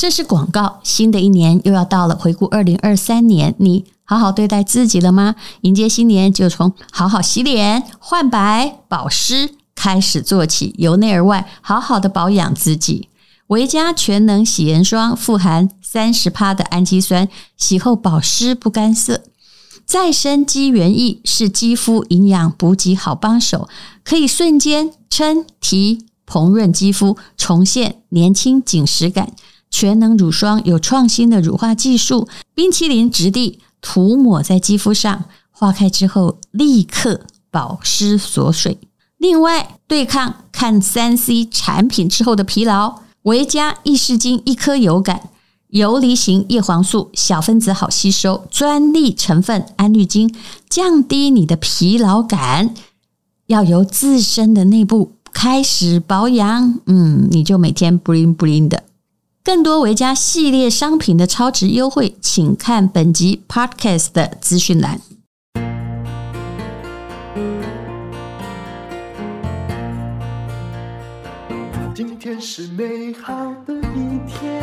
这是广告。新的一年又要到了，回顾二零二三年，你好好对待自己了吗？迎接新年，就从好好洗脸、换白、保湿开始做起，由内而外，好好的保养自己。维嘉全能洗颜霜富含三十趴的氨基酸，洗后保湿不干涩。再生肌原液是肌肤营养补给好帮手，可以瞬间撑提膨润肌肤，重现年轻紧实感。全能乳霜有创新的乳化技术，冰淇淋质地涂抹在肌肤上，化开之后立刻保湿锁水。另外，对抗看三 C 产品之后的疲劳，维嘉益视金一颗油感，游离型叶黄素小分子好吸收，专利成分安绿金，降低你的疲劳感。要由自身的内部开始保养，嗯，你就每天 bling bling 的。更多维嘉系列商品的超值优惠，请看本集 Podcast 的资讯栏。今天是美好的一天。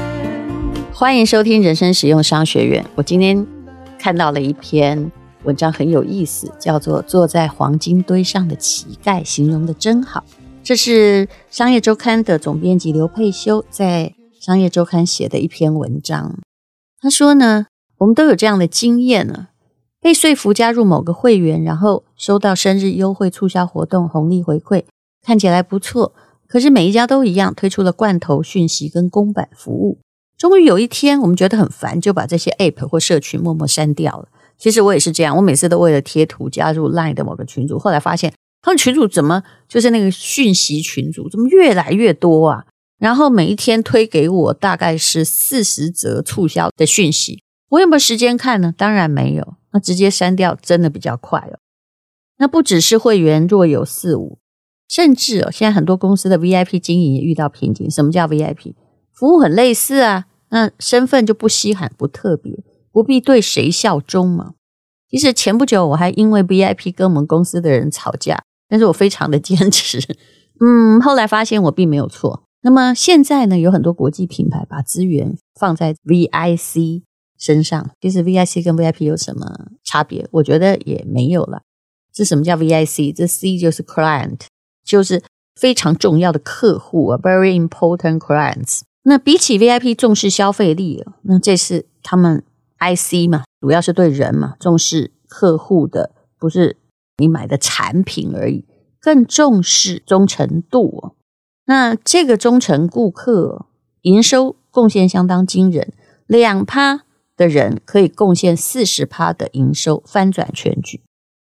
欢迎收听人生实用商学院。我今天看到了一篇文章，很有意思，叫做《坐在黄金堆上的乞丐》，形容的真好。这是商业周刊的总编辑刘佩修在。商业周刊写的一篇文章，他说呢，我们都有这样的经验呢，被说服加入某个会员，然后收到生日优惠、促销活动、红利回馈，看起来不错。可是每一家都一样，推出了罐头讯息跟公版服务。终于有一天，我们觉得很烦，就把这些 app 或社群默默删掉了。其实我也是这样，我每次都为了贴图加入 Line 的某个群组，后来发现他们群组怎么就是那个讯息群组，怎么越来越多啊？然后每一天推给我大概是四十则促销的讯息，我有没有时间看呢？当然没有，那直接删掉真的比较快哦。那不只是会员若有似无，甚至哦，现在很多公司的 VIP 经营也遇到瓶颈。什么叫 VIP？服务很类似啊，那身份就不稀罕、不特别，不必对谁效忠嘛。其实前不久我还因为 VIP 跟我们公司的人吵架，但是我非常的坚持。嗯，后来发现我并没有错。那么现在呢，有很多国际品牌把资源放在 VIC 身上。其实 VIC 跟 VIP 有什么差别？我觉得也没有了。这什么叫 VIC？这 C 就是 Client，就是非常重要的客户啊，Very important clients。那比起 VIP 重视消费力，那这是他们 IC 嘛，主要是对人嘛，重视客户的，不是你买的产品而已，更重视忠诚度。那这个忠诚顾客营收贡献相当惊人，两趴的人可以贡献四十趴的营收，翻转全局。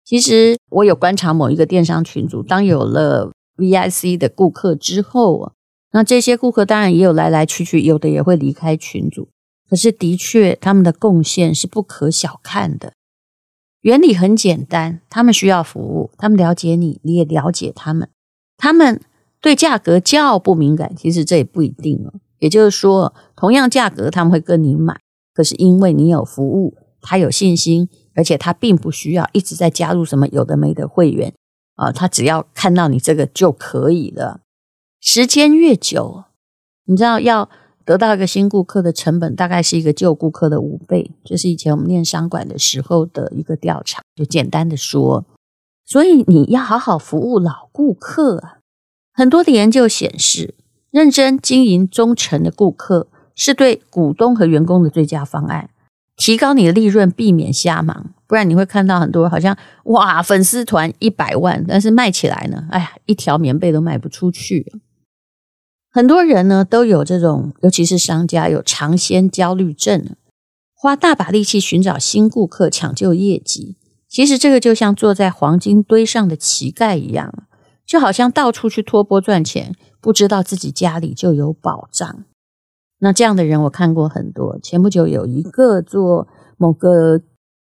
其实我有观察某一个电商群组，当有了 VIC 的顾客之后啊，那这些顾客当然也有来来去去，有的也会离开群组。可是的确，他们的贡献是不可小看的。原理很简单，他们需要服务，他们了解你，你也了解他们，他们。对价格较不敏感，其实这也不一定哦。也就是说，同样价格他们会跟你买，可是因为你有服务，他有信心，而且他并不需要一直在加入什么有的没的会员啊，他只要看到你这个就可以了。时间越久，你知道要得到一个新顾客的成本大概是一个旧顾客的五倍，这是以前我们念商管的时候的一个调查，就简单的说，所以你要好好服务老顾客。很多的研究显示，认真经营忠诚的顾客是对股东和员工的最佳方案，提高你的利润，避免瞎忙。不然你会看到很多好像哇，粉丝团一百万，但是卖起来呢，哎呀，一条棉被都卖不出去。很多人呢都有这种，尤其是商家有尝鲜焦虑症，花大把力气寻找新顾客，抢救业绩。其实这个就像坐在黄金堆上的乞丐一样。就好像到处去托钵赚钱，不知道自己家里就有保障。那这样的人我看过很多。前不久有一个做某个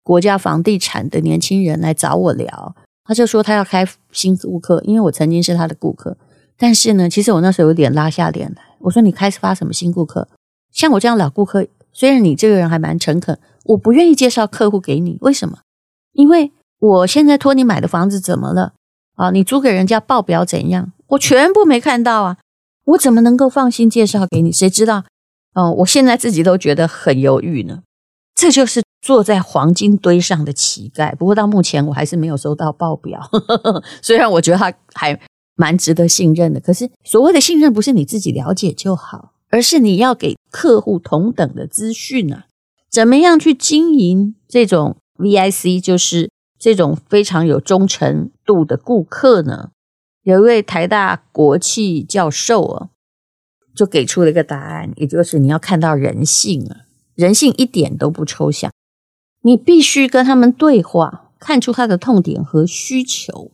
国家房地产的年轻人来找我聊，他就说他要开新顾客，因为我曾经是他的顾客。但是呢，其实我那时候有点拉下脸来。我说你开发什么新顾客？像我这样老顾客，虽然你这个人还蛮诚恳，我不愿意介绍客户给你。为什么？因为我现在托你买的房子怎么了？啊，你租给人家报表怎样？我全部没看到啊！我怎么能够放心介绍给你？谁知道哦，我现在自己都觉得很犹豫呢。这就是坐在黄金堆上的乞丐。不过到目前我还是没有收到报表，呵呵，虽然我觉得他还蛮值得信任的。可是所谓的信任，不是你自己了解就好，而是你要给客户同等的资讯啊。怎么样去经营这种 VIC，就是这种非常有忠诚度的顾客呢？有一位台大国企教授啊，就给出了一个答案，也就是你要看到人性啊，人性一点都不抽象，你必须跟他们对话，看出他的痛点和需求。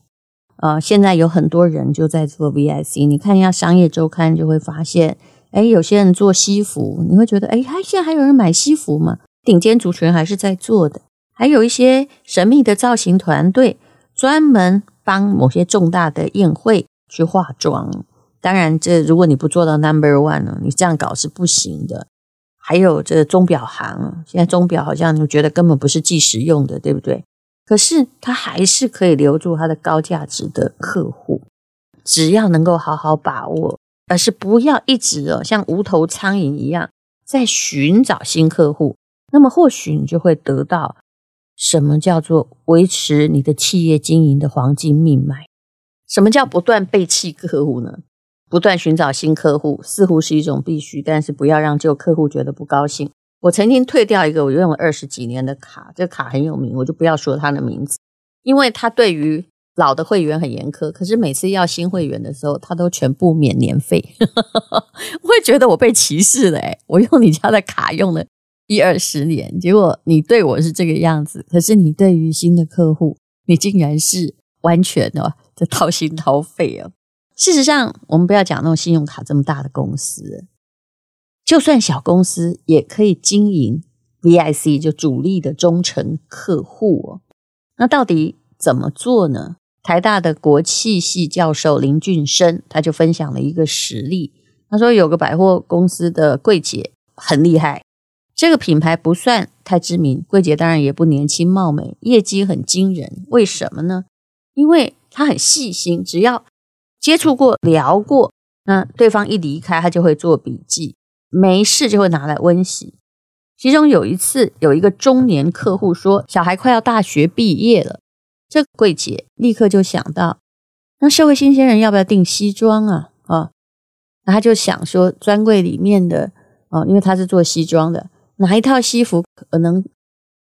啊、现在有很多人就在做 VIC，你看一下商业周刊就会发现，哎，有些人做西服，你会觉得，哎，还现在还有人买西服吗？顶尖族群还是在做的，还有一些神秘的造型团队，专门帮某些重大的宴会去化妆。当然，这如果你不做到 number one 呢，你这样搞是不行的。还有这钟表行，现在钟表好像你觉得根本不是计时用的，对不对？可是它还是可以留住它的高价值的客户，只要能够好好把握，而是不要一直哦像无头苍蝇一样在寻找新客户。那么或许你就会得到什么叫做维持你的企业经营的黄金命脉。什么叫不断背弃客户呢？不断寻找新客户似乎是一种必须，但是不要让旧客户觉得不高兴。我曾经退掉一个我用了二十几年的卡，这卡很有名，我就不要说他的名字，因为他对于老的会员很严苛，可是每次要新会员的时候，他都全部免年费。我会觉得我被歧视了诶，我用你家的卡用了。一二十年，结果你对我是这个样子，可是你对于新的客户，你竟然是完全的就掏心掏肺啊！事实上，我们不要讲那种信用卡这么大的公司，就算小公司也可以经营 VIC，就主力的忠诚客户哦。那到底怎么做呢？台大的国企系教授林俊生他就分享了一个实例，他说有个百货公司的柜姐很厉害。这个品牌不算太知名，柜姐当然也不年轻貌美，业绩很惊人。为什么呢？因为她很细心，只要接触过、聊过，那对方一离开，她就会做笔记，没事就会拿来温习。其中有一次，有一个中年客户说，小孩快要大学毕业了，这柜姐立刻就想到，那社会新鲜人要不要订西装啊？啊，那他就想说，专柜里面的哦，因为他是做西装的。哪一套西服可能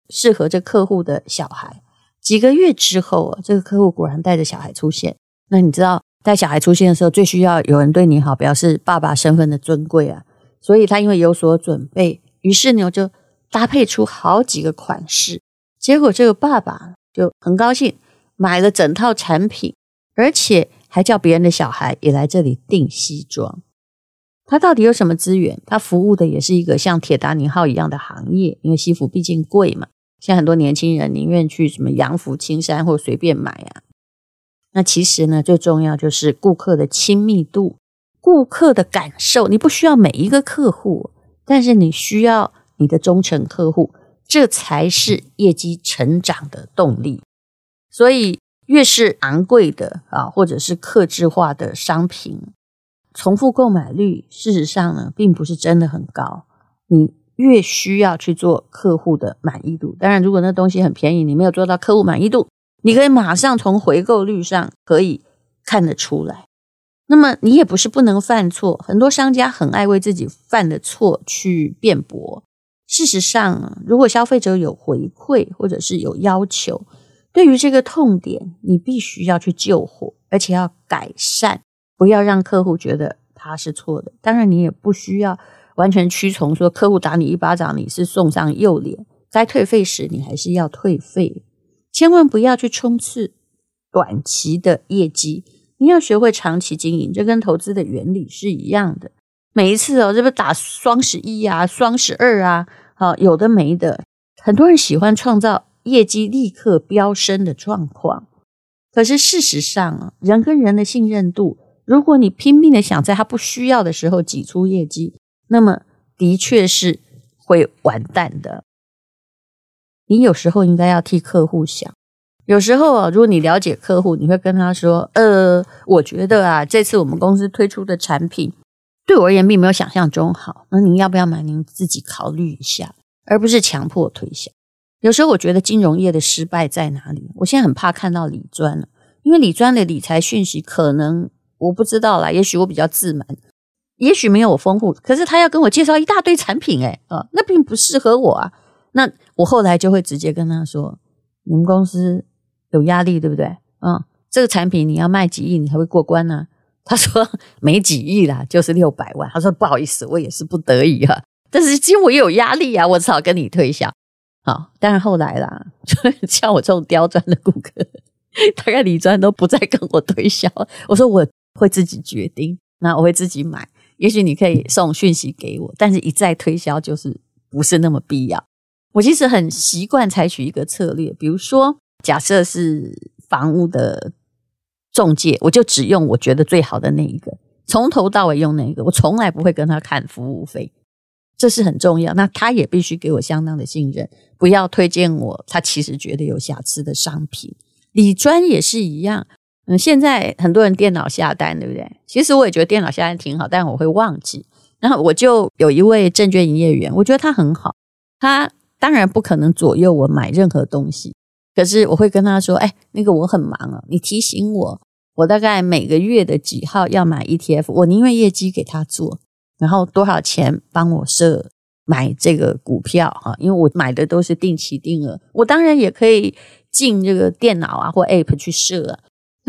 适合这客户的小孩？几个月之后啊，这个客户果然带着小孩出现。那你知道带小孩出现的时候，最需要有人对你好，表示爸爸身份的尊贵啊。所以他因为有所准备，于是呢就搭配出好几个款式。结果这个爸爸就很高兴，买了整套产品，而且还叫别人的小孩也来这里订西装。它到底有什么资源？它服务的也是一个像铁达尼号一样的行业，因为西服毕竟贵嘛。像很多年轻人宁愿去什么洋服、青山或随便买啊。那其实呢，最重要就是顾客的亲密度、顾客的感受。你不需要每一个客户，但是你需要你的忠诚客户，这才是业绩成长的动力。所以，越是昂贵的啊，或者是克制化的商品。重复购买率，事实上呢，并不是真的很高。你越需要去做客户的满意度，当然，如果那东西很便宜，你没有做到客户满意度，你可以马上从回购率上可以看得出来。那么，你也不是不能犯错，很多商家很爱为自己犯的错去辩驳。事实上，如果消费者有回馈或者是有要求，对于这个痛点，你必须要去救火，而且要改善。不要让客户觉得他是错的，当然你也不需要完全屈从，说客户打你一巴掌，你是送上右脸，该退费时你还是要退费，千万不要去冲刺短期的业绩，你要学会长期经营，这跟投资的原理是一样的。每一次哦，这不打双十一啊、双十二啊，好，有的没的，很多人喜欢创造业绩立刻飙升的状况，可是事实上啊，人跟人的信任度。如果你拼命的想在他不需要的时候挤出业绩，那么的确是会完蛋的。你有时候应该要替客户想。有时候啊，如果你了解客户，你会跟他说：“呃，我觉得啊，这次我们公司推出的产品对我而言并没有想象中好。那您要不要买？您自己考虑一下，而不是强迫推销。有时候我觉得金融业的失败在哪里？我现在很怕看到理专了，因为理专的理财讯息可能我不知道啦，也许我比较自满，也许没有我丰富，可是他要跟我介绍一大堆产品，诶啊，那并不适合我啊。那我后来就会直接跟他说：“你们公司有压力，对不对？啊，这个产品你要卖几亿，你才会过关呢？”他说没几亿啦，就是六百万。他说不好意思，我也是不得已啊，但是其实我也有压力啊，我只好跟你推销。好，但是后来啦，像我这种刁钻的顾客，大概李专都不再跟我推销。我说我会自己决定，那我会自己买。也许你可以送讯息给我，但是一再推销就是不是那么必要。我其实很习惯采取一个策略，比如说假设是房屋的。中介，我就只用我觉得最好的那一个，从头到尾用那一个，我从来不会跟他看服务费，这是很重要。那他也必须给我相当的信任，不要推荐我他其实觉得有瑕疵的商品。理专也是一样，嗯，现在很多人电脑下单，对不对？其实我也觉得电脑下单挺好，但我会忘记。然后我就有一位证券营业员，我觉得他很好，他当然不可能左右我买任何东西。可是我会跟他说：“哎，那个我很忙啊，你提醒我，我大概每个月的几号要买 ETF，我宁愿业绩给他做，然后多少钱帮我设买这个股票哈，因为我买的都是定期定额，我当然也可以进这个电脑啊或 App 去设啊，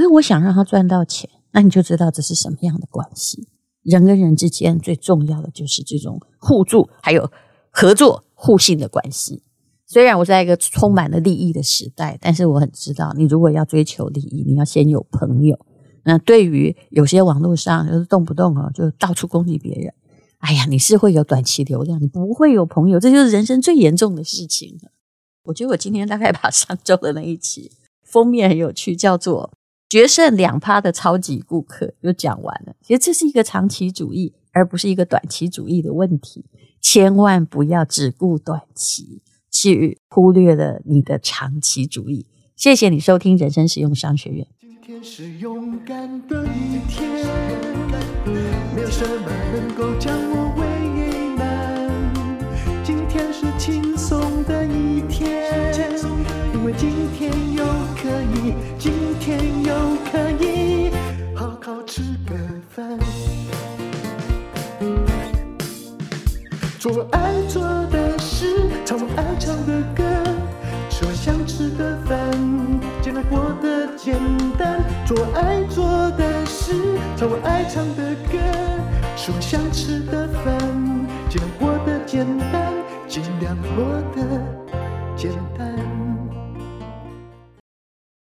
因为我想让他赚到钱，那你就知道这是什么样的关系。人跟人之间最重要的就是这种互助，还有合作互信的关系。”虽然我在一个充满了利益的时代，但是我很知道，你如果要追求利益，你要先有朋友。那对于有些网络上就是动不动啊就到处攻击别人，哎呀，你是会有短期流量，你不会有朋友，这就是人生最严重的事情。我觉得我今天大概把上周的那一期封面很有趣，叫做“决胜两趴的超级顾客”就讲完了。其实这是一个长期主义，而不是一个短期主义的问题。千万不要只顾短期。去忽略了你的长期主义。谢谢你收听人生实用商学院。今天是勇敢的一天，没有什么能够将我为难。今天是轻松的一天，因为今天，天又可以好好吃个饭，做爱做的事。唱我爱唱的歌，吃我想吃的饭，尽量过得简单，做爱做的事，唱我爱唱的歌，吃我想吃的饭，尽量过得简单，尽量过得简单。